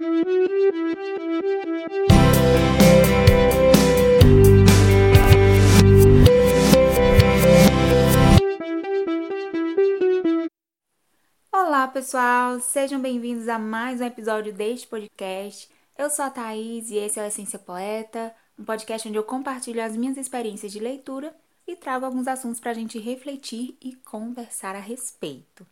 Olá, pessoal! Sejam bem-vindos a mais um episódio deste podcast. Eu sou a Thaís e esse é o Essência Poeta, um podcast onde eu compartilho as minhas experiências de leitura e trago alguns assuntos para a gente refletir e conversar a respeito.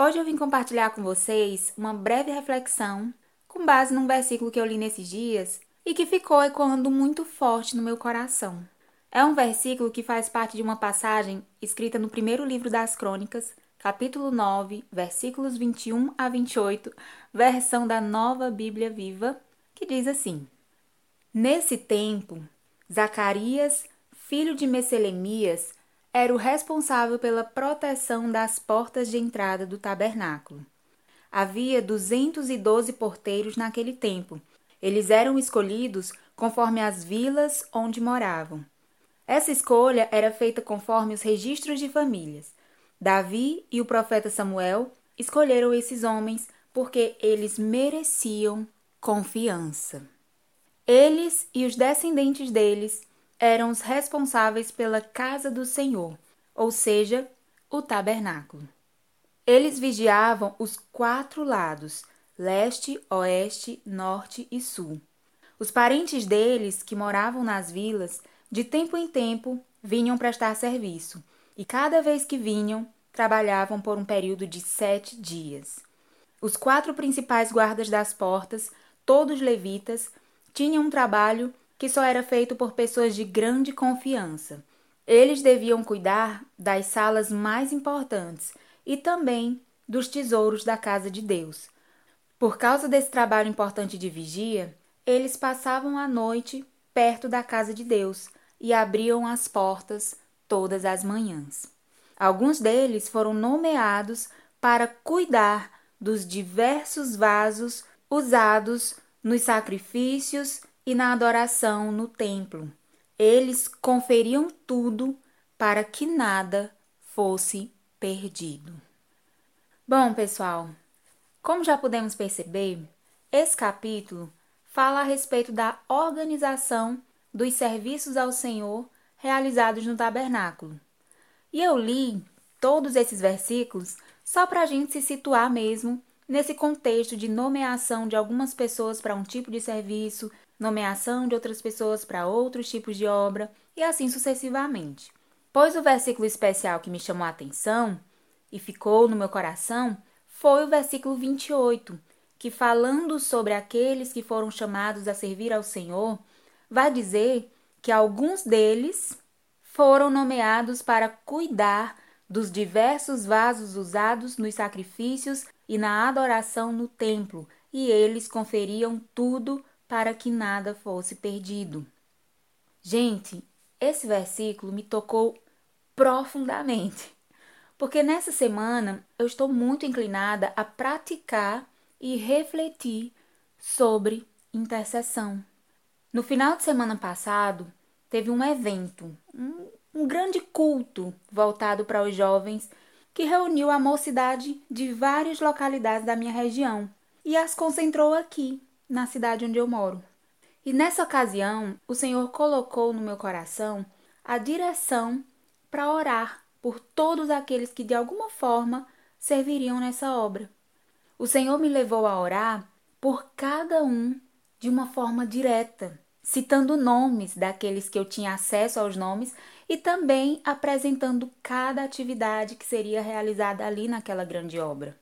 Hoje eu vim compartilhar com vocês uma breve reflexão com base num versículo que eu li nesses dias e que ficou ecoando muito forte no meu coração. É um versículo que faz parte de uma passagem escrita no primeiro livro das Crônicas, capítulo 9, versículos 21 a 28, versão da Nova Bíblia Viva, que diz assim: Nesse tempo, Zacarias, filho de Messelemias, era o responsável pela proteção das portas de entrada do tabernáculo. Havia 212 porteiros naquele tempo. Eles eram escolhidos conforme as vilas onde moravam. Essa escolha era feita conforme os registros de famílias. Davi e o profeta Samuel escolheram esses homens porque eles mereciam confiança. Eles e os descendentes deles eram os responsáveis pela casa do Senhor, ou seja, o tabernáculo. Eles vigiavam os quatro lados, leste, oeste, norte e sul. Os parentes deles, que moravam nas vilas, de tempo em tempo vinham prestar serviço, e cada vez que vinham, trabalhavam por um período de sete dias. Os quatro principais guardas das portas todos levitas, tinham um trabalho que só era feito por pessoas de grande confiança. Eles deviam cuidar das salas mais importantes e também dos tesouros da casa de Deus. Por causa desse trabalho importante de vigia, eles passavam a noite perto da casa de Deus e abriam as portas todas as manhãs. Alguns deles foram nomeados para cuidar dos diversos vasos usados nos sacrifícios e na adoração no templo. Eles conferiam tudo para que nada fosse perdido. Bom, pessoal, como já podemos perceber, esse capítulo fala a respeito da organização dos serviços ao Senhor realizados no tabernáculo. E eu li todos esses versículos só para a gente se situar mesmo nesse contexto de nomeação de algumas pessoas para um tipo de serviço, nomeação de outras pessoas para outros tipos de obra e assim sucessivamente. Pois o versículo especial que me chamou a atenção e ficou no meu coração foi o versículo 28, que falando sobre aqueles que foram chamados a servir ao Senhor, vai dizer que alguns deles foram nomeados para cuidar dos diversos vasos usados nos sacrifícios e na adoração no templo, e eles conferiam tudo para que nada fosse perdido. Gente, esse versículo me tocou profundamente, porque nessa semana eu estou muito inclinada a praticar e refletir sobre intercessão. No final de semana passado, teve um evento, um, um grande culto voltado para os jovens que reuniu a mocidade de várias localidades da minha região e as concentrou aqui, na cidade onde eu moro. E nessa ocasião, o Senhor colocou no meu coração a direção para orar por todos aqueles que de alguma forma serviriam nessa obra. O Senhor me levou a orar por cada um de uma forma direta, citando nomes daqueles que eu tinha acesso aos nomes e também apresentando cada atividade que seria realizada ali naquela grande obra.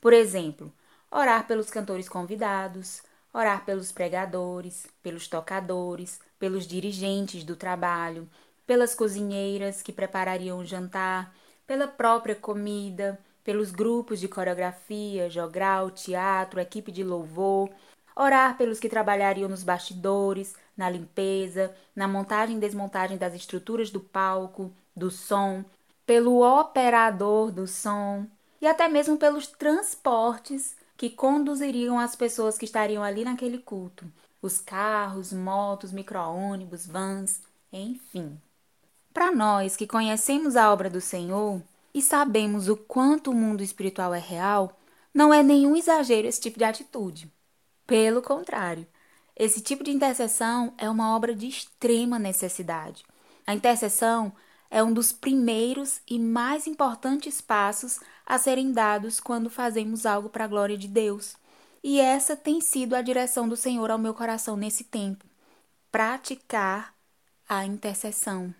Por exemplo, orar pelos cantores convidados, orar pelos pregadores, pelos tocadores, pelos dirigentes do trabalho, pelas cozinheiras que preparariam o jantar, pela própria comida, pelos grupos de coreografia, jogral, teatro, equipe de louvor, orar pelos que trabalhariam nos bastidores, na limpeza, na montagem e desmontagem das estruturas do palco, do som, pelo operador do som e até mesmo pelos transportes que conduziriam as pessoas que estariam ali naquele culto, os carros, motos, micro-ônibus, vans, enfim. Para nós que conhecemos a obra do Senhor e sabemos o quanto o mundo espiritual é real, não é nenhum exagero esse tipo de atitude. Pelo contrário, esse tipo de intercessão é uma obra de extrema necessidade. A intercessão é um dos primeiros e mais importantes passos a serem dados quando fazemos algo para a glória de Deus. E essa tem sido a direção do Senhor ao meu coração nesse tempo: praticar a intercessão.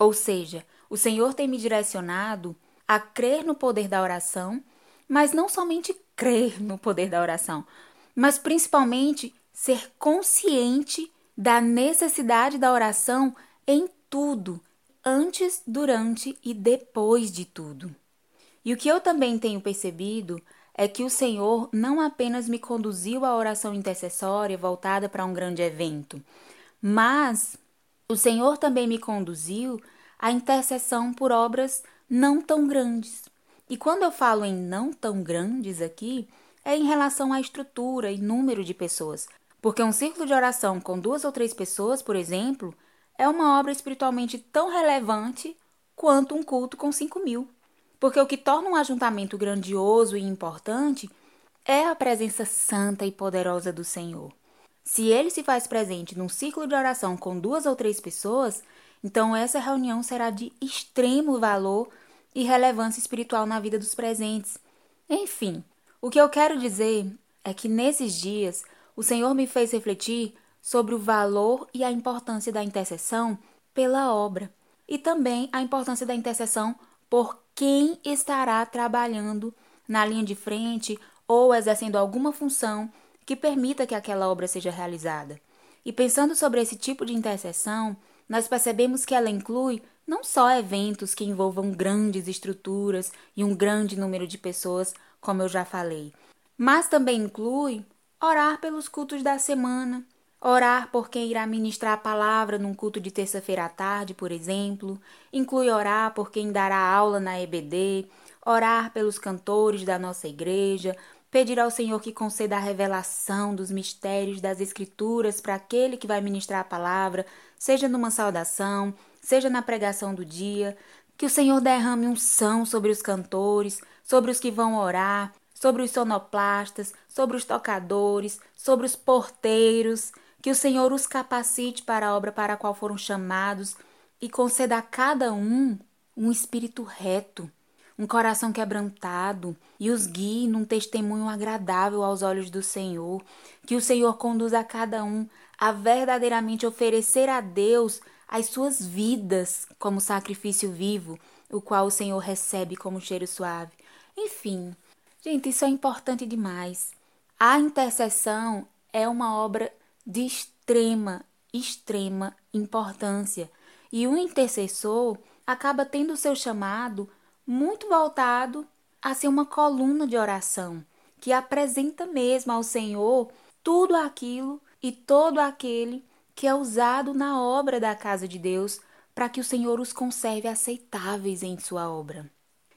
Ou seja, o Senhor tem me direcionado a crer no poder da oração, mas não somente crer no poder da oração, mas principalmente ser consciente da necessidade da oração em tudo, antes, durante e depois de tudo. E o que eu também tenho percebido é que o Senhor não apenas me conduziu à oração intercessória voltada para um grande evento, mas o Senhor também me conduziu à intercessão por obras não tão grandes. E quando eu falo em não tão grandes aqui, é em relação à estrutura e número de pessoas. Porque um círculo de oração com duas ou três pessoas, por exemplo, é uma obra espiritualmente tão relevante quanto um culto com cinco mil. Porque o que torna um ajuntamento grandioso e importante é a presença santa e poderosa do Senhor. Se ele se faz presente num círculo de oração com duas ou três pessoas, então essa reunião será de extremo valor e relevância espiritual na vida dos presentes. Enfim, o que eu quero dizer é que nesses dias o Senhor me fez refletir sobre o valor e a importância da intercessão pela obra e também a importância da intercessão por quem estará trabalhando na linha de frente ou exercendo alguma função que permita que aquela obra seja realizada. E pensando sobre esse tipo de intercessão, nós percebemos que ela inclui não só eventos que envolvam grandes estruturas e um grande número de pessoas, como eu já falei, mas também inclui orar pelos cultos da semana, orar por quem irá ministrar a palavra num culto de terça-feira à tarde, por exemplo, inclui orar por quem dará aula na EBD, orar pelos cantores da nossa igreja, pedir ao Senhor que conceda a revelação dos mistérios das Escrituras para aquele que vai ministrar a palavra, seja numa saudação, seja na pregação do dia, que o Senhor derrame unção sobre os cantores, sobre os que vão orar, sobre os sonoplastas, sobre os tocadores, sobre os porteiros, que o Senhor os capacite para a obra para a qual foram chamados e conceda a cada um um espírito reto, um coração quebrantado e os guie num testemunho agradável aos olhos do Senhor, que o Senhor conduza a cada um a verdadeiramente oferecer a Deus as suas vidas como sacrifício vivo, o qual o Senhor recebe como cheiro suave. Enfim, gente, isso é importante demais. A intercessão é uma obra de extrema, extrema importância. E o intercessor acaba tendo o seu chamado muito voltado a ser uma coluna de oração, que apresenta mesmo ao Senhor tudo aquilo e todo aquele que é usado na obra da casa de Deus para que o Senhor os conserve aceitáveis em sua obra.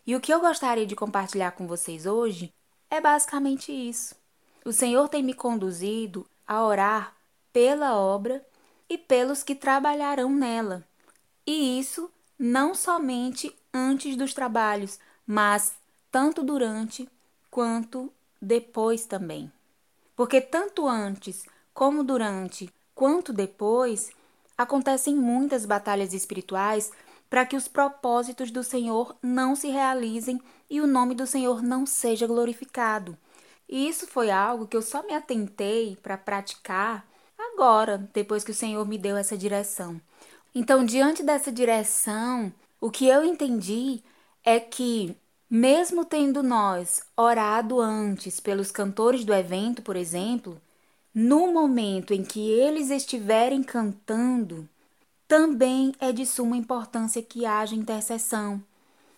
E o que eu gostaria de compartilhar com vocês hoje é basicamente isso. O Senhor tem me conduzido a orar pela obra e pelos que trabalharão nela. E isso não somente antes dos trabalhos, mas tanto durante quanto depois também. Porque tanto antes como durante quanto depois, acontecem muitas batalhas espirituais para que os propósitos do Senhor não se realizem e o nome do Senhor não seja glorificado. E isso foi algo que eu só me atentei para praticar agora, depois que o Senhor me deu essa direção. Então, diante dessa direção, o que eu entendi é que, mesmo tendo nós orado antes pelos cantores do evento, por exemplo, no momento em que eles estiverem cantando, também é de suma importância que haja intercessão,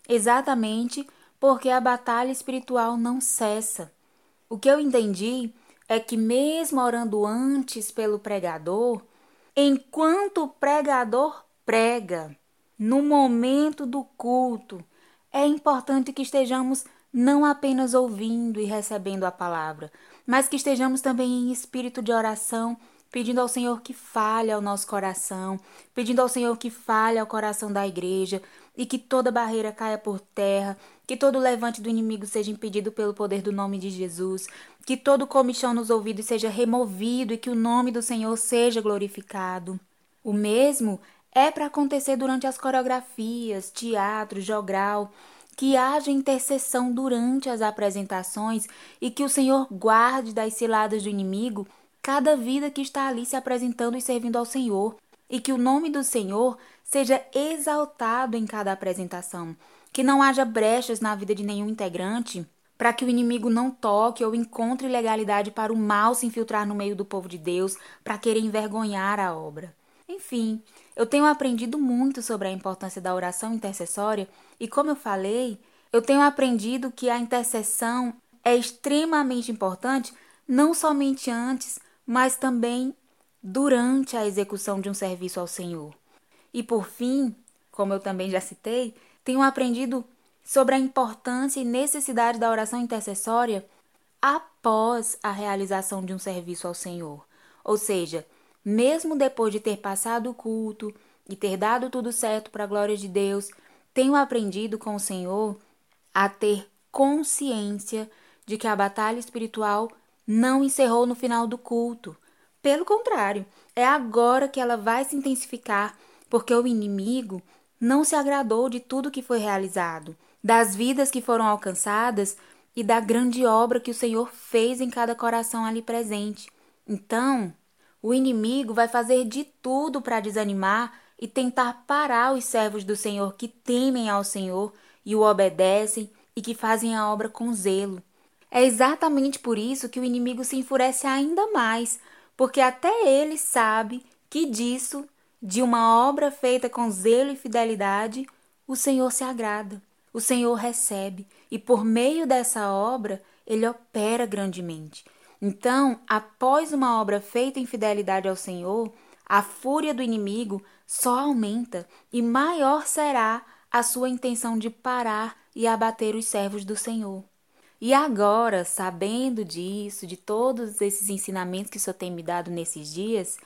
exatamente porque a batalha espiritual não cessa. O que eu entendi é que, mesmo orando antes pelo pregador, enquanto o pregador prega, no momento do culto, é importante que estejamos não apenas ouvindo e recebendo a palavra, mas que estejamos também em espírito de oração, pedindo ao Senhor que fale ao nosso coração, pedindo ao Senhor que fale ao coração da igreja e que toda barreira caia por terra que todo levante do inimigo seja impedido pelo poder do nome de Jesus, que todo comichão nos ouvidos seja removido e que o nome do Senhor seja glorificado. O mesmo é para acontecer durante as coreografias, teatro, jogral, que haja intercessão durante as apresentações e que o Senhor guarde das ciladas do inimigo cada vida que está ali se apresentando e servindo ao Senhor, e que o nome do Senhor seja exaltado em cada apresentação, que não haja brechas na vida de nenhum integrante, para que o inimigo não toque ou encontre legalidade para o mal se infiltrar no meio do povo de Deus, para querer envergonhar a obra. Enfim, eu tenho aprendido muito sobre a importância da oração intercessória e, como eu falei, eu tenho aprendido que a intercessão é extremamente importante não somente antes, mas também durante a execução de um serviço ao Senhor. E por fim, como eu também já citei, tenho aprendido sobre a importância e necessidade da oração intercessória após a realização de um serviço ao Senhor. Ou seja, mesmo depois de ter passado o culto e ter dado tudo certo para a glória de Deus, tenho aprendido com o Senhor a ter consciência de que a batalha espiritual não encerrou no final do culto. Pelo contrário, é agora que ela vai se intensificar, porque o inimigo não se agradou de tudo que foi realizado, das vidas que foram alcançadas e da grande obra que o Senhor fez em cada coração ali presente. Então, o inimigo vai fazer de tudo para desanimar e tentar parar os servos do Senhor que temem ao Senhor e o obedecem e que fazem a obra com zelo. É exatamente por isso que o inimigo se enfurece ainda mais, porque até ele sabe que disso, de uma obra feita com zelo e fidelidade, o Senhor se agrada, o Senhor recebe, e por meio dessa obra ele opera grandemente. Então, após uma obra feita em fidelidade ao Senhor, a fúria do inimigo só aumenta e maior será a sua intenção de parar e abater os servos do Senhor. E agora, sabendo disso, de todos esses ensinamentos que o Senhor tem me dado nesses dias,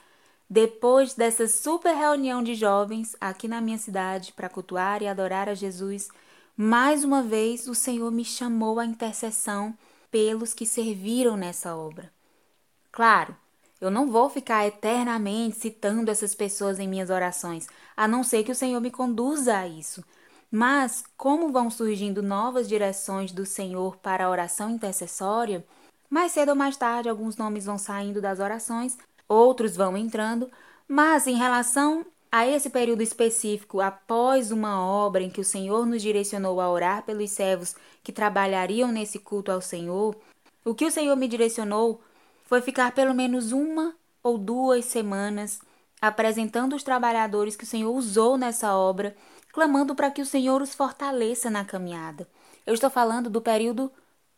depois dessa super reunião de jovens aqui na minha cidade para cultuar e adorar a Jesus, mais uma vez o Senhor me chamou à intercessão pelos que serviram nessa obra. Claro, eu não vou ficar eternamente citando essas pessoas em minhas orações, a não ser que o Senhor me conduza a isso. Mas, como vão surgindo novas direções do Senhor para a oração intercessória, mais cedo ou mais tarde alguns nomes vão saindo das orações, outros vão entrando, mas em relação a esse período específico, após uma obra em que o Senhor nos direcionou a orar pelos servos que trabalhariam nesse culto ao Senhor, o que o Senhor me direcionou foi ficar pelo menos uma ou duas semanas apresentando os trabalhadores que o Senhor usou nessa obra, clamando para que o Senhor os fortaleça na caminhada. Eu estou falando do período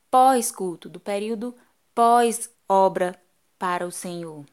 pós-culto, do período pós-obra para o Senhor.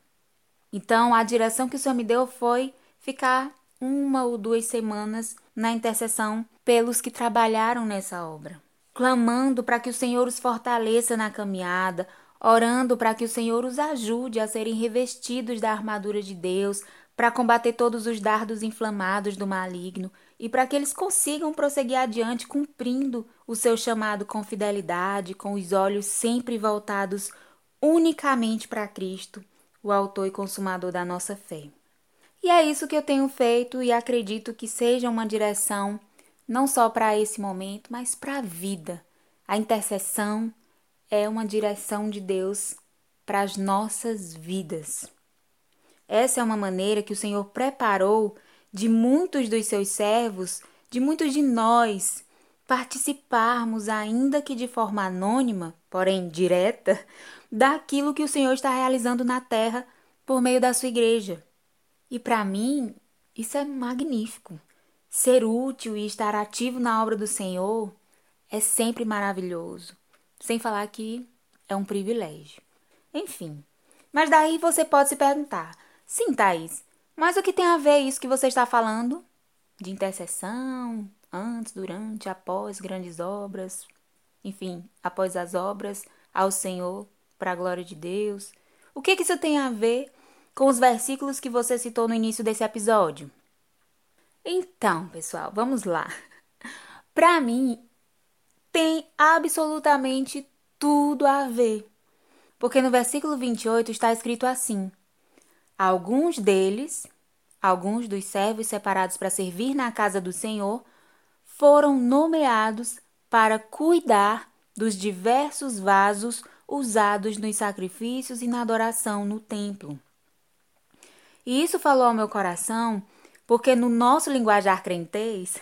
Então, a direção que o Senhor me deu foi ficar uma ou duas semanas na intercessão pelos que trabalharam nessa obra, clamando para que o Senhor os fortaleça na caminhada, orando para que o Senhor os ajude a serem revestidos da armadura de Deus, para combater todos os dardos inflamados do maligno e para que eles consigam prosseguir adiante cumprindo o seu chamado com fidelidade, com os olhos sempre voltados unicamente para Cristo, o autor e consumador da nossa fé. E é isso que eu tenho feito e acredito que seja uma direção não só para esse momento, mas para a vida. A intercessão é uma direção de Deus para as nossas vidas. Essa é uma maneira que o Senhor preparou de muitos dos seus servos, de muitos de nós, participarmos, ainda que de forma anônima, porém direta, daquilo que o Senhor está realizando na terra por meio da sua igreja. E para mim, isso é magnífico. Ser útil e estar ativo na obra do Senhor é sempre maravilhoso. Sem falar que é um privilégio. Enfim. Mas daí você pode se perguntar: sim, Thaís, mas o que tem a ver isso que você está falando? De intercessão, antes, durante, após grandes obras, enfim, após as obras, ao Senhor, para a glória de Deus. O que, que isso tem a ver com os versículos que você citou no início desse episódio. Então, pessoal, vamos lá. Para mim, tem absolutamente tudo a ver. Porque no versículo 28 está escrito assim: Alguns deles, alguns dos servos separados para servir na casa do Senhor, foram nomeados para cuidar dos diversos vasos usados nos sacrifícios e na adoração no templo. E isso falou ao meu coração, porque no nosso linguajar crentez,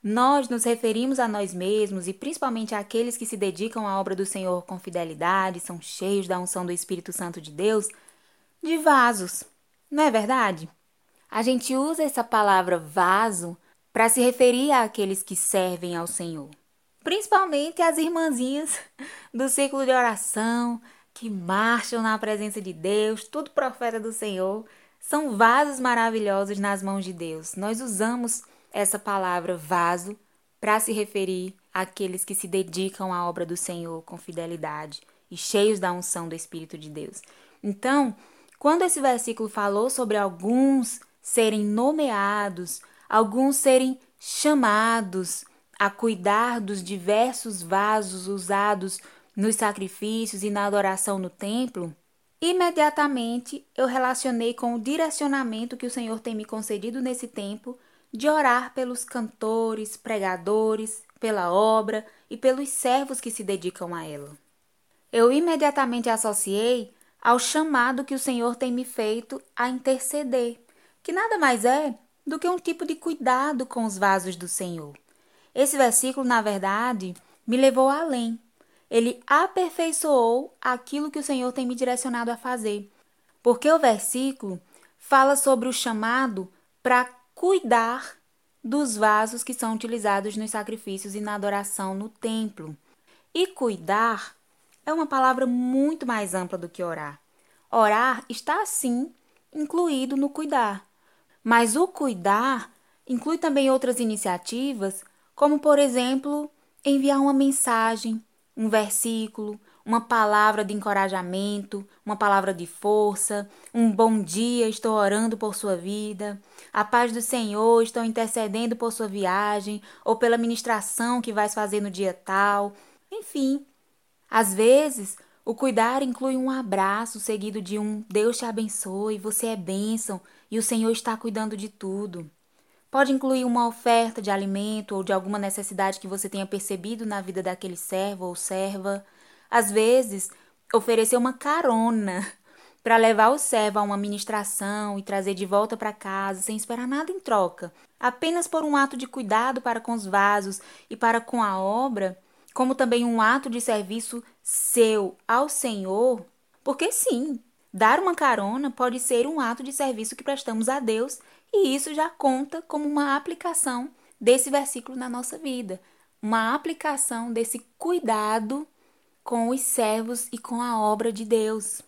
nós nos referimos a nós mesmos e principalmente àqueles que se dedicam à obra do Senhor com fidelidade, são cheios da unção do Espírito Santo de Deus, de vasos. Não é verdade? A gente usa essa palavra vaso para se referir àqueles que servem ao Senhor. Principalmente as irmãzinhas do ciclo de oração, que marcham na presença de Deus, tudo profeta do Senhor, são vasos maravilhosos nas mãos de Deus. Nós usamos essa palavra vaso para se referir àqueles que se dedicam à obra do Senhor com fidelidade e cheios da unção do Espírito de Deus. Então, quando esse versículo falou sobre alguns serem nomeados, alguns serem chamados a cuidar dos diversos vasos usados nos sacrifícios e na adoração no templo, imediatamente eu relacionei com o direcionamento que o Senhor tem me concedido nesse tempo de orar pelos cantores, pregadores, pela obra e pelos servos que se dedicam a ela. Eu imediatamente associei ao chamado que o Senhor tem me feito a interceder, que nada mais é do que um tipo de cuidado com os vasos do Senhor. Esse versículo, na verdade, me levou além. Ele aperfeiçoou aquilo que o Senhor tem me direcionado a fazer. Porque o versículo fala sobre o chamado para cuidar dos vasos que são utilizados nos sacrifícios e na adoração no templo. E cuidar é uma palavra muito mais ampla do que orar. Orar está, sim, incluído no cuidar. Mas o cuidar inclui também outras iniciativas, como, por exemplo, enviar uma mensagem, um versículo, uma palavra de encorajamento, uma palavra de força, um bom dia, estou orando por sua vida, a paz do Senhor, estou intercedendo por sua viagem ou pela ministração que vais fazer no dia tal. Enfim, às vezes o cuidar inclui um abraço seguido de um Deus te abençoe, você é bênção e o Senhor está cuidando de tudo. Pode incluir uma oferta de alimento ou de alguma necessidade que você tenha percebido na vida daquele servo ou serva. Às vezes, oferecer uma carona para levar o servo a uma ministração e trazer de volta para casa sem esperar nada em troca, apenas por um ato de cuidado para com os vasos e para com a obra, como também um ato de serviço seu ao Senhor, porque sim, dar uma carona pode ser um ato de serviço que prestamos a Deus e isso já conta como uma aplicação desse versículo na nossa vida, uma aplicação desse cuidado com os servos e com a obra de Deus.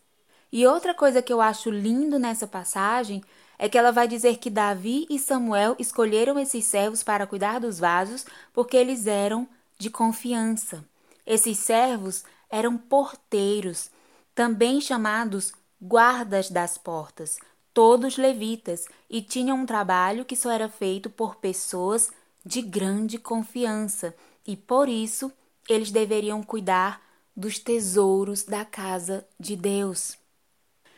E outra coisa que eu acho lindo nessa passagem é que ela vai dizer que Davi e Samuel escolheram esses servos para cuidar dos vasos porque eles eram de confiança. Esses servos eram porteiros, também chamados guardas das portas, todos levitas, e tinham um trabalho que só era feito por pessoas de grande confiança, e por isso eles deveriam cuidar dos tesouros da casa de Deus.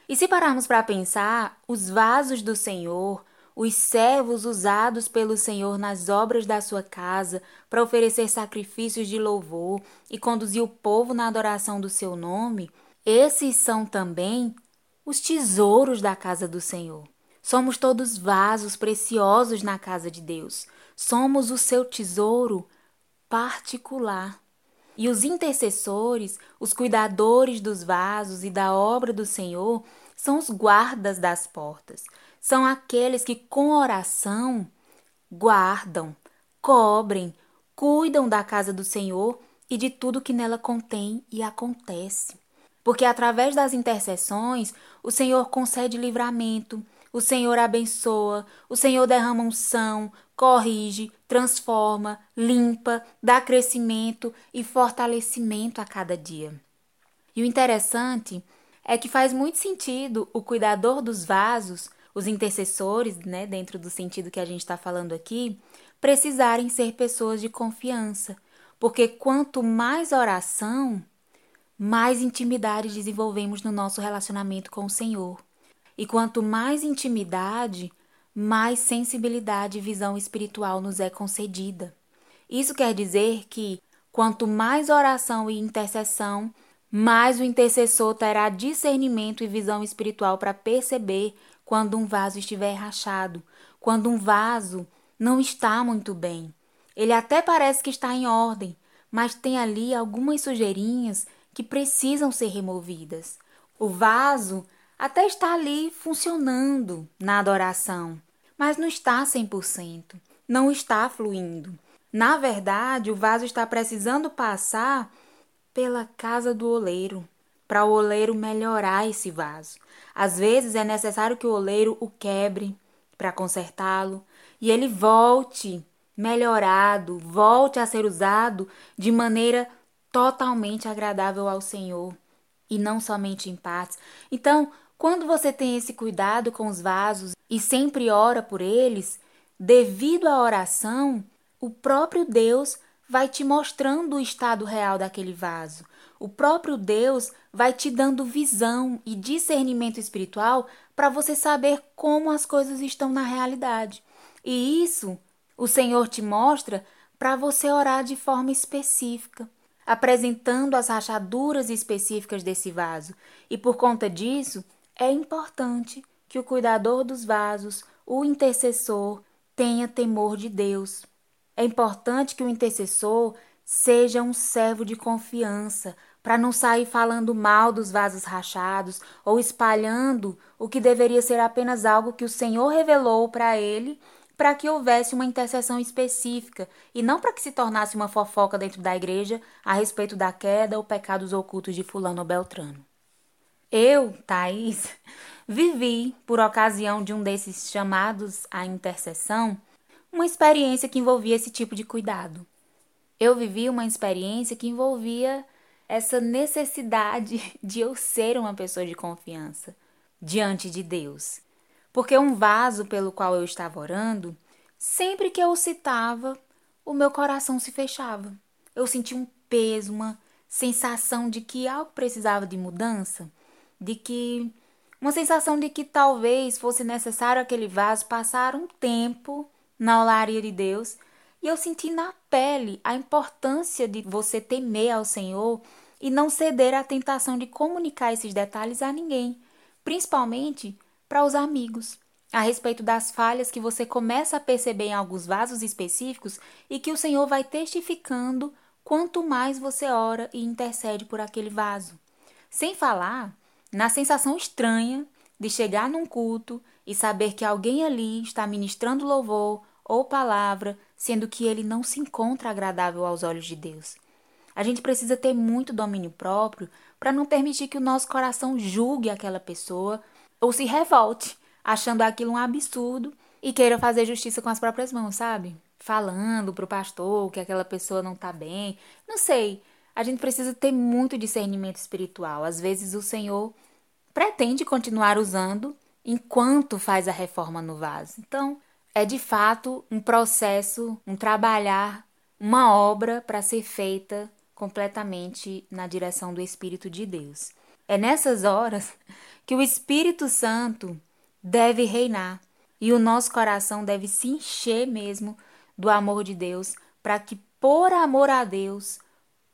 E se pararmos para pensar, os vasos do Senhor, os servos usados pelo Senhor nas obras da sua casa para oferecer sacrifícios de louvor e conduzir o povo na adoração do seu nome, esses são também os tesouros da casa do Senhor. Somos todos vasos preciosos na casa de Deus. Somos o seu tesouro particular. E os intercessores, os cuidadores dos vasos e da obra do Senhor, são os guardas das portas. São aqueles que, com oração, guardam, cobrem, cuidam da casa do Senhor e de tudo que nela contém e acontece. Porque através das intercessões, o Senhor concede livramento, o Senhor abençoa, o Senhor derrama unção, corrige, transforma, limpa, dá crescimento e fortalecimento a cada dia. E o interessante é que faz muito sentido o cuidador dos vasos, os intercessores, né, dentro do sentido que a gente está falando aqui, precisarem ser pessoas de confiança, Porque quanto mais oração, mais intimidade desenvolvemos no nosso relacionamento com o Senhor. E quanto mais intimidade, mais sensibilidade e visão espiritual nos é concedida. Isso quer dizer que quanto mais oração e intercessão, mais o intercessor terá discernimento e visão espiritual para perceber quando um vaso estiver rachado, quando um vaso não está muito bem. Ele até parece que está em ordem, mas tem ali algumas sujeirinhas que precisam ser removidas. O vaso até está ali funcionando na adoração, mas não está 100%, não está fluindo. Na verdade, o vaso está precisando passar pela casa do oleiro, para o oleiro melhorar esse vaso. Às vezes é necessário que o oleiro o quebre para consertá-lo e ele volte melhorado, volte a ser usado de maneira totalmente agradável ao Senhor e não somente em partes. Então, quando você tem esse cuidado com os vasos e sempre ora por eles, devido à oração, o próprio Deus vai te mostrando o estado real daquele vaso. O próprio Deus vai te dando visão e discernimento espiritual para você saber como as coisas estão na realidade. E isso o Senhor te mostra para você orar de forma específica, apresentando as rachaduras específicas desse vaso. E por conta disso, é importante que o cuidador dos vasos, o intercessor, tenha temor de Deus. É importante que o intercessor seja um servo de confiança, para não sair falando mal dos vasos rachados ou espalhando o que deveria ser apenas algo que o Senhor revelou para ele, para que houvesse uma intercessão específica e não para que se tornasse uma fofoca dentro da igreja a respeito da queda ou pecados ocultos de Fulano Beltrano. Eu, Thaís, vivi, por ocasião de um desses chamados à intercessão, uma experiência que envolvia esse tipo de cuidado. Eu vivi uma experiência que envolvia essa necessidade de eu ser uma pessoa de confiança diante de Deus. Porque um vaso pelo qual eu estava orando, sempre que eu o citava, o meu coração se fechava. Eu sentia um peso, uma sensação de que algo precisava de mudança de que uma sensação de que talvez fosse necessário aquele vaso passar um tempo na olaria de Deus, e eu senti na pele a importância de você temer ao Senhor e não ceder à tentação de comunicar esses detalhes a ninguém, principalmente para os amigos, a respeito das falhas que você começa a perceber em alguns vasos específicos e que o Senhor vai testificando quanto mais você ora e intercede por aquele vaso. Sem falar na sensação estranha de chegar num culto e saber que alguém ali está ministrando louvor ou palavra, sendo que ele não se encontra agradável aos olhos de Deus. A gente precisa ter muito domínio próprio para não permitir que o nosso coração julgue aquela pessoa ou se revolte, achando aquilo um absurdo e queira fazer justiça com as próprias mãos, sabe? Falando pro pastor que aquela pessoa não tá bem. Não sei a gente precisa ter muito discernimento espiritual. Às vezes o Senhor pretende continuar usando enquanto faz a reforma no vaso. Então, é de fato um processo, um trabalhar, uma obra para ser feita completamente na direção do Espírito de Deus. É nessas horas que o Espírito Santo deve reinar e o nosso coração deve se encher mesmo do amor de Deus, para que, por amor a Deus,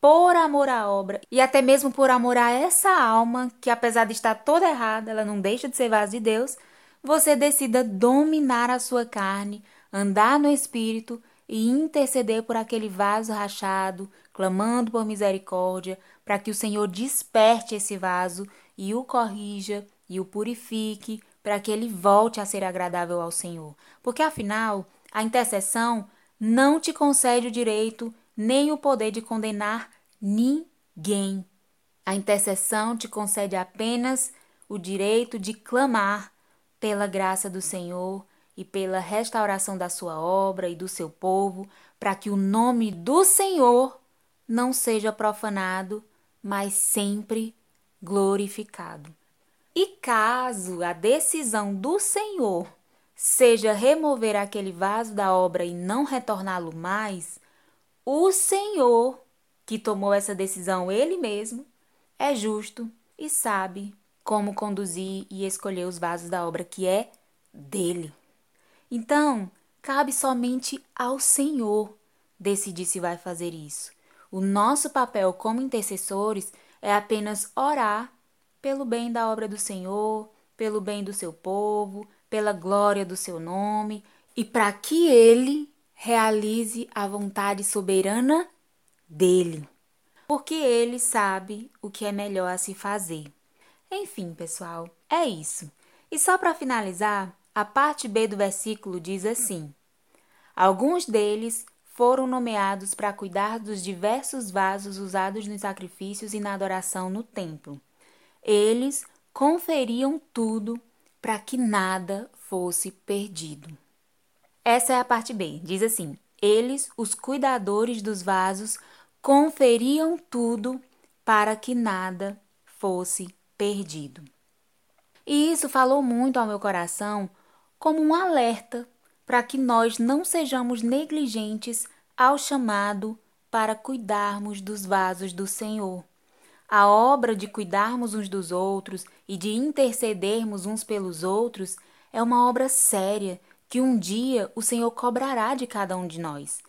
por amor à obra e até mesmo por amor a essa alma que, apesar de estar toda errada, ela não deixa de ser vaso de Deus, você decida dominar a sua carne, andar no espírito e interceder por aquele vaso rachado, clamando por misericórdia, para que o Senhor desperte esse vaso e o corrija e o purifique, para que ele volte a ser agradável ao Senhor. Porque afinal, a intercessão não te concede o direito nem o poder de condenar ninguém. A intercessão te concede apenas o direito de clamar pela graça do Senhor e pela restauração da sua obra e do seu povo, para que o nome do Senhor não seja profanado, mas sempre glorificado. E caso a decisão do Senhor seja remover aquele vaso da obra e não retorná-lo mais, o Senhor, que tomou essa decisão ele mesmo, é justo e sabe como conduzir e escolher os vasos da obra que é dele. Então, cabe somente ao Senhor decidir se vai fazer isso. O nosso papel como intercessores é apenas orar pelo bem da obra do Senhor, pelo bem do seu povo, pela glória do seu nome e para que ele realize a vontade soberana dele, porque ele sabe o que é melhor a se fazer. Enfim, pessoal, é isso. E só para finalizar, a parte B do versículo diz assim: Alguns deles foram nomeados para cuidar dos diversos vasos usados nos sacrifícios e na adoração no templo. Eles conferiam tudo para que nada fosse perdido. Essa é a parte B. Diz assim: Eles, os cuidadores dos vasos, conferiam tudo para que nada fosse perdido. E isso falou muito ao meu coração como um alerta para que nós não sejamos negligentes ao chamado para cuidarmos dos vasos do Senhor. A obra de cuidarmos uns dos outros e de intercedermos uns pelos outros é uma obra séria que um dia o Senhor cobrará de cada um de nós.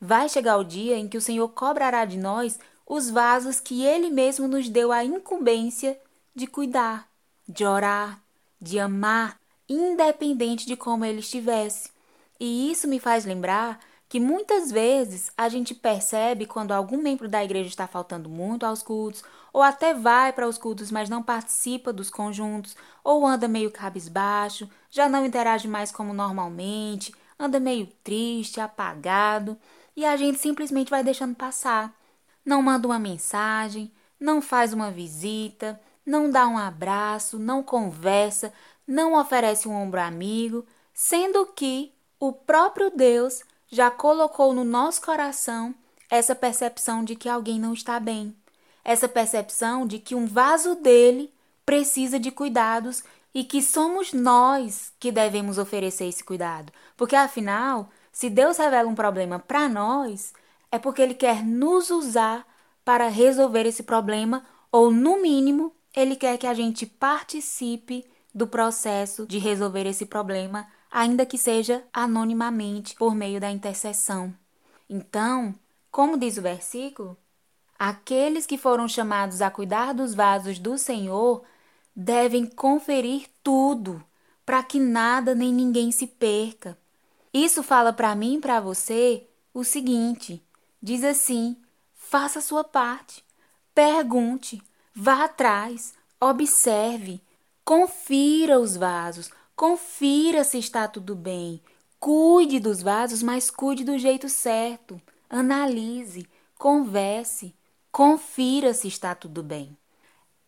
Vai chegar o dia em que o Senhor cobrará de nós os vasos que Ele mesmo nos deu a incumbência de cuidar, de orar, de amar, independente de como ele estivesse. E isso me faz lembrar que muitas vezes a gente percebe quando algum membro da igreja está faltando muito aos cultos, ou até vai para os cultos, mas não participa dos conjuntos, ou anda meio cabisbaixo, já não interage mais como normalmente, anda meio triste, apagado, e a gente simplesmente vai deixando passar. Não manda uma mensagem, não faz uma visita, não dá um abraço, não conversa, não oferece um ombro amigo, sendo que o próprio Deus já colocou no nosso coração essa percepção de que alguém não está bem, essa percepção de que um vaso dele precisa de cuidados e que somos nós que devemos oferecer esse cuidado. Porque afinal, se Deus revela um problema para nós, é porque ele quer nos usar para resolver esse problema ou no mínimo, ele quer que a gente participe do processo de resolver esse problema ainda que seja anonimamente por meio da intercessão. Então, como diz o versículo, aqueles que foram chamados a cuidar dos vasos do Senhor devem conferir tudo, para que nada nem ninguém se perca. Isso fala para mim e para você o seguinte: diz assim, faça a sua parte, pergunte, vá atrás, observe, confira os vasos, Confira se está tudo bem. Cuide dos vasos, mas cuide do jeito certo. Analise, converse, confira se está tudo bem.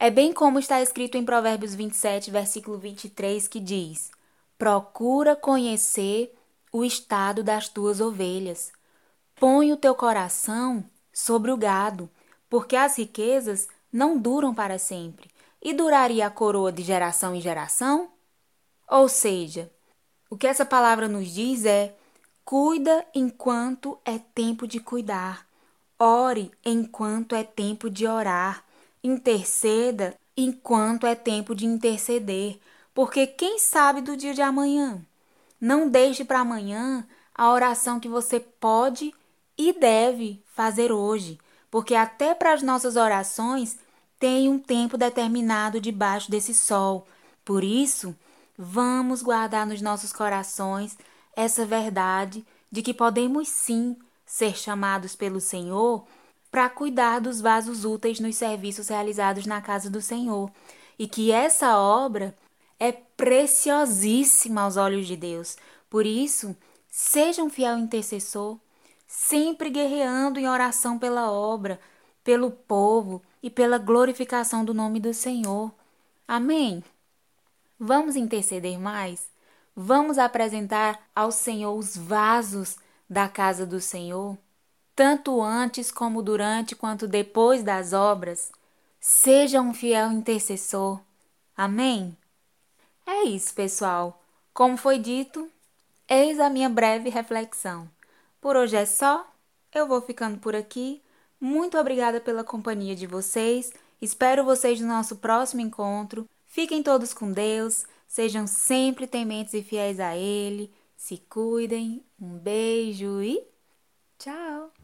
É bem como está escrito em Provérbios 27, versículo 23, que diz: Procura conhecer o estado das tuas ovelhas. Põe o teu coração sobre o gado, porque as riquezas não duram para sempre. E duraria a coroa de geração em geração? Ou seja, o que essa palavra nos diz é: cuida enquanto é tempo de cuidar, ore enquanto é tempo de orar, interceda enquanto é tempo de interceder, porque quem sabe do dia de amanhã? Não deixe para amanhã a oração que você pode e deve fazer hoje, porque até para as nossas orações tem um tempo determinado debaixo desse sol. Por isso, Vamos guardar nos nossos corações essa verdade de que podemos sim ser chamados pelo Senhor para cuidar dos vasos úteis nos serviços realizados na casa do Senhor e que essa obra é preciosíssima aos olhos de Deus. Por isso, seja um fiel intercessor, sempre guerreando em oração pela obra, pelo povo e pela glorificação do nome do Senhor. Amém. Vamos interceder mais? Vamos apresentar ao Senhor os vasos da casa do Senhor, tanto antes como durante quanto depois das obras. Seja um fiel intercessor. Amém? É isso, pessoal. Como foi dito, eis a minha breve reflexão. Por hoje é só. eu vou ficando por aqui. Muito obrigada pela companhia de vocês. Espero vocês no nosso próximo encontro. Fiquem todos com Deus, sejam sempre tementes e fiéis a Ele. Se cuidem. Um beijo e tchau!